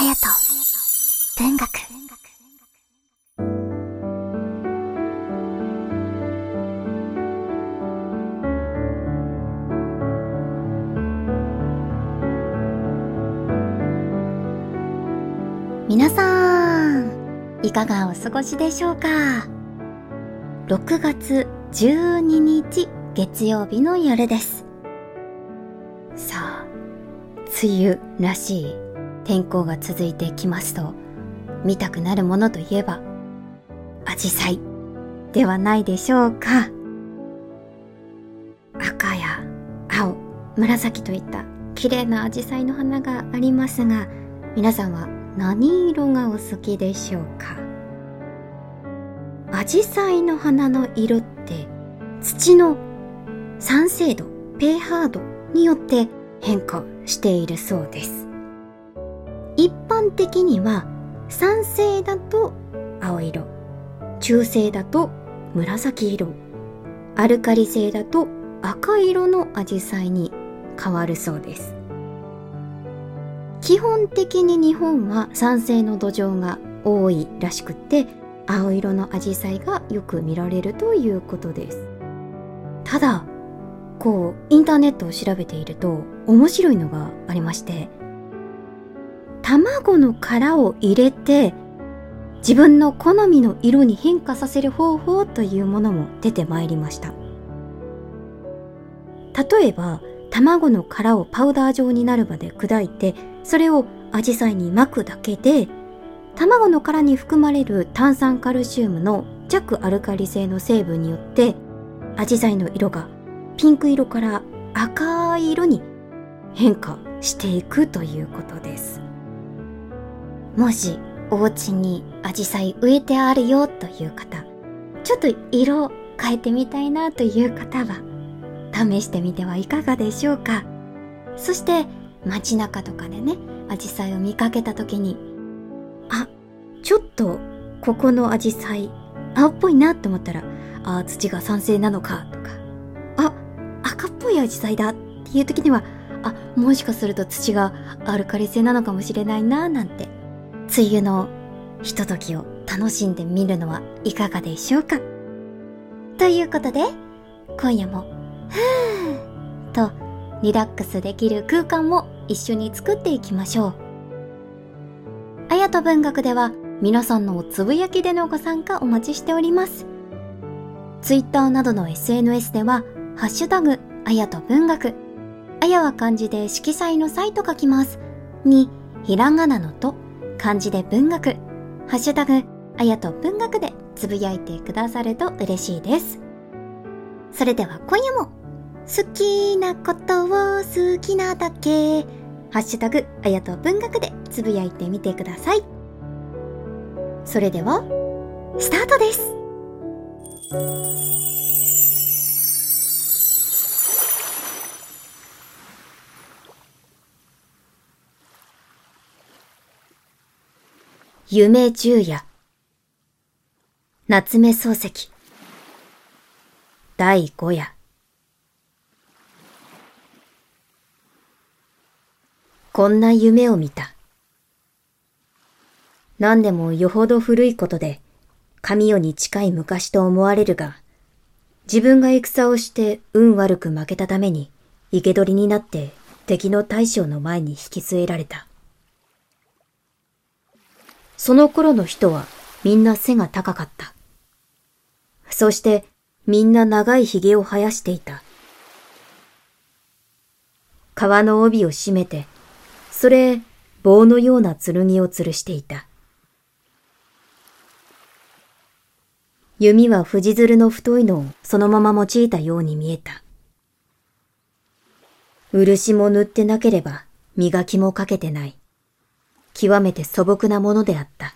隼人文学。皆さんいかがお過ごしでしょうか？6月12日月曜日の夜です。さあ梅雨らしい天候が続いてきますと見たくなるものといえばアジサイではないでしょうか。赤や青紫といった綺麗なアジサイの花がありますが皆さんは何色がお好きでしょうか。アジサイの花の色って土の酸性度 pH 度によって変化しているそうです。一般的には酸性だと青色中性だと紫色アルカリ性だと赤色のアジサイに変わるそうです。基本的に日本は酸性の土壌が多いらしくて青色のアジサイがよく見られるということです。ただこうインターネットを調べていると面白いのがありまして卵の殻を入れて自分の好みの色に変化させる方法というものも出てまいりました。例えば卵の殻をパウダー状になるまで砕いてそれをアジサイに巻くだけで卵の殻に含まれる炭酸カルシウムの弱アルカリ性の成分によってアジサイの色がピンク色から赤い色に変化していくということです。もしお家にアジサイ植えてあるよという方ちょっと色変えてみたいなという方は試してみてはいかがでしょうか。そして街中とかでねアジサイを見かけた時にあちょっとここのアジサイ青っぽいなと思ったらあ土が酸性なのかとかあ赤っぽいアジサイだっていう時にはあもしかすると土がアルカリ性なのかもしれないななんて梅雨のひとときを楽しんでみるのはいかがでしょうか？ということで今夜もふーとリラックスできる空間を一緒に作っていきましょう。あやと文学では皆さんのつぶやきでのご参加お待ちしております。ツイッターなどの SNS では、ハッシュタグ、あやと文学。あやは漢字で色彩の際と書きます。に、ひらがなのと、漢字で文学。ハッシュタグ、あやと文学でつぶやいてくださると嬉しいです。それでは今夜も好きなことを好きなだけ。ハッシュタグ、あやと文学でつぶやいてみてください。それでは、スタートです夢十夜夏目漱石第五夜こんな夢を見た。何でもよほど古いことで、神代に近い昔と思われるが、自分が戦をして運悪く負けたために、生け捕りになって敵の大将の前に引き据えられた。その頃の人はみんな背が高かった。そしてみんな長い髭を生やしていた。川の帯を締めてそれ、棒のような剣を吊るしていた。弓は藤鶴の太いのをそのまま用いたように見えた。漆も塗ってなければ磨きもかけてない。極めて素朴なものであった。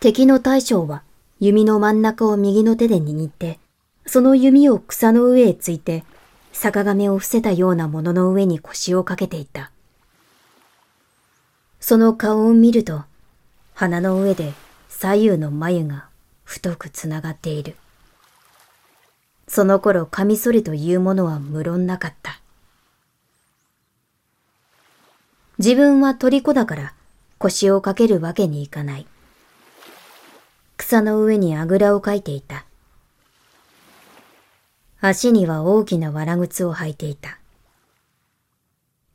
敵の大将は弓の真ん中を右の手で握って、その弓を草の上へついて坂亀を伏せたようなものの上に腰をかけていた。その顔を見ると、鼻の上で左右の眉が太くつながっている。その頃カミソリというものは無論なかった。自分は虜だから腰をかけるわけにいかない。草の上にあぐらをかいていた。足には大きな藁靴を履いていた。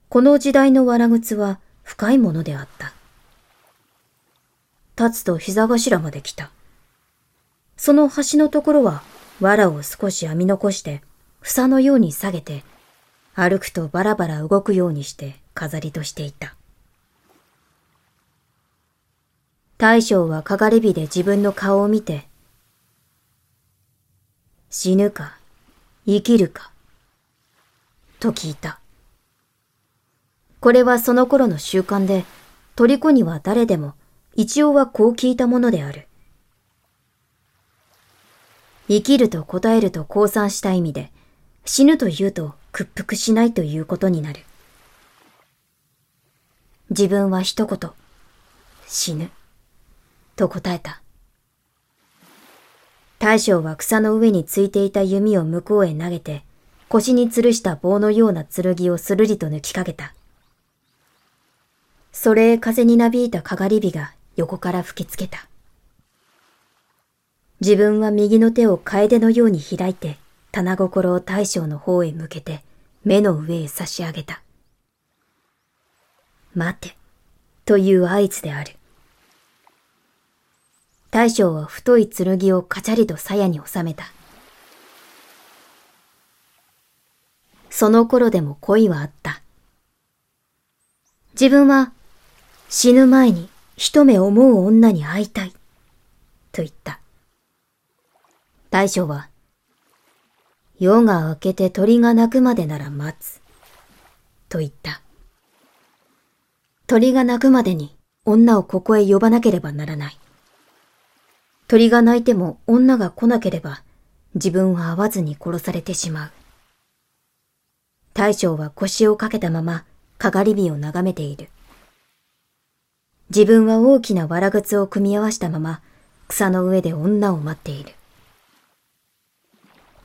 この時代の藁靴は深いものであった。立つと膝頭まで来た。その端のところは藁を少し編み残して、房のように下げて、歩くとバラバラ動くようにして飾りとしていた。大将はかがり火で自分の顔を見て、死ぬか、生きるか、と聞いた。これはその頃の習慣で、虜には誰でも一応はこう聞いたものである。生きると答えると降参した意味で、死ぬと言うと屈服しないということになる。自分は一言、死ぬ、と答えた。大将は草の上についていた弓を向こうへ投げて、腰に吊るした棒のような剣をするりと抜きかけた。それへ風になびいたかがり火が横から吹きつけた。自分は右の手を楓のように開いて、棚心を大将の方へ向けて、目の上へ差し上げた。待て、という合図である。大将は太い剣をカチャリと鞘に収めた。その頃でも恋はあった。自分は死ぬ前に一目思う女に会いたい、と言った。大将は、夜が明けて鳥が鳴くまでなら待つ、と言った。鳥が鳴くまでに女をここへ呼ばなければならない。鳥が鳴いても女が来なければ自分は会わずに殺されてしまう。大将は腰をかけたままかがり火を眺めている。自分は大きなわら靴を組み合わしたまま、草の上で女を待っている。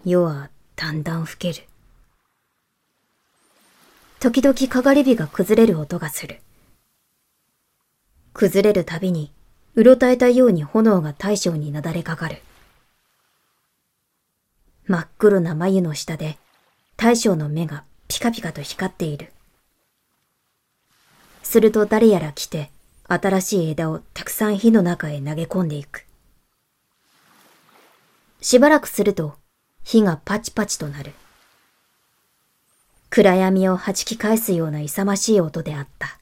夜はだんだん更ける。時々かがり火が崩れる音がする。崩れるたびに、うろたえたように炎が大将になだれかかる。真っ黒な眉の下で、大将の目がピカピカと光っている。すると誰やら来て、新しい枝をたくさん火の中へ投げ込んでいく。しばらくすると火がパチパチとなる。暗闇を弾き返すような勇ましい音であった。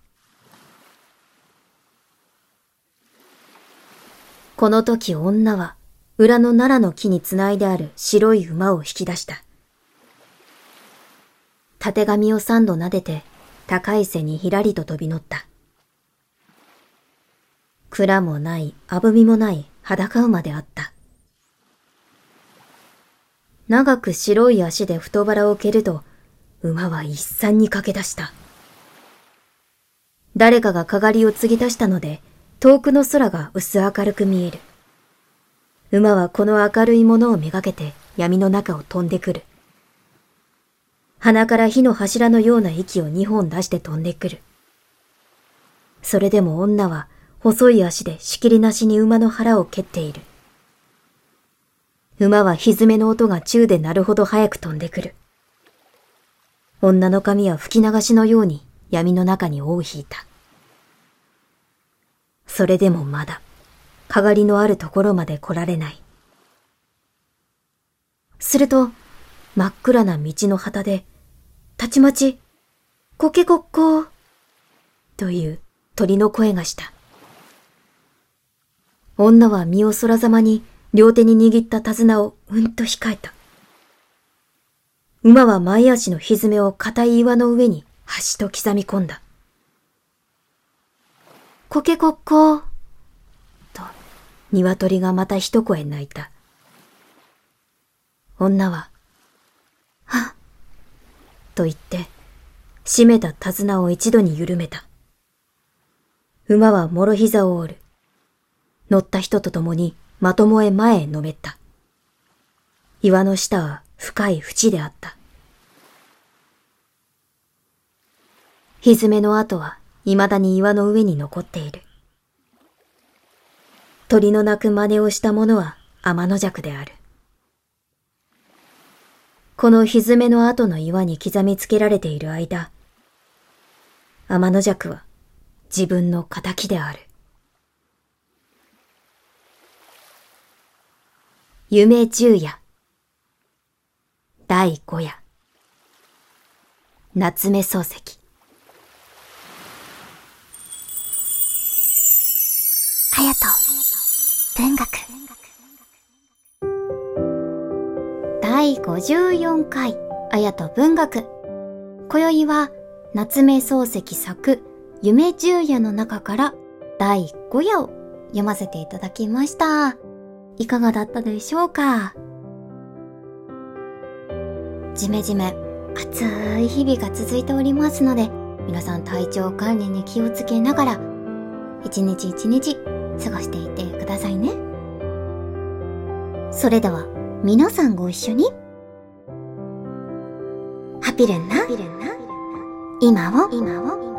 この時女は裏の奈良の木につないである白い馬を引き出した。縦紙を三度撫でて高い背にひらりと飛び乗った。蔵もない、あぶみもない裸馬であった。長く白い足で太腹を蹴ると、馬は一産に駆け出した。誰かがかがりを継ぎ出したので、遠くの空が薄明るく見える。馬はこの明るいものをめがけて闇の中を飛んでくる。鼻から火の柱のような息を二本出して飛んでくる。それでも女は細い足で仕切りなしに馬の腹を蹴っている。馬は蹄の音が宙で鳴るほど早く飛んでくる。女の髪は吹き流しのように闇の中に尾を引いた。それでもまだ、かがりのあるところまで来られない。すると、真っ暗な道の旗で、たちまち、コケコッコー、という鳥の声がした。女は身を空ざまに両手に握った手綱をうんと控えた。馬は前足の蹄を硬い岩の上に端と刻み込んだ。コケコッコーと、鶏がまた一声泣いた。女は、はっ、と言って、締めた手綱を一度に緩めた。馬は諸膝を折る。乗った人と共にまともへ前へのめった。岩の下は深い淵であった。蹄の跡は未だに岩の上に残っている。鳥の鳴く真似をした者は天の弱である。この歪めの後の岩に刻みつけられている間、天の弱は自分の仇である。夢十夜第五夜夏目漱石隼人。文学。第54回綾と文学。今宵は夏目漱石作夢十夜の中から第5夜を読ませていただきました。いかがだったでしょうか？じめじめ暑い日々が続いておりますので、皆さん体調管理に気をつけながら、一日一日過ごしていてくださいね。それでは、皆さんご一緒に。ハピレンな、今を、今を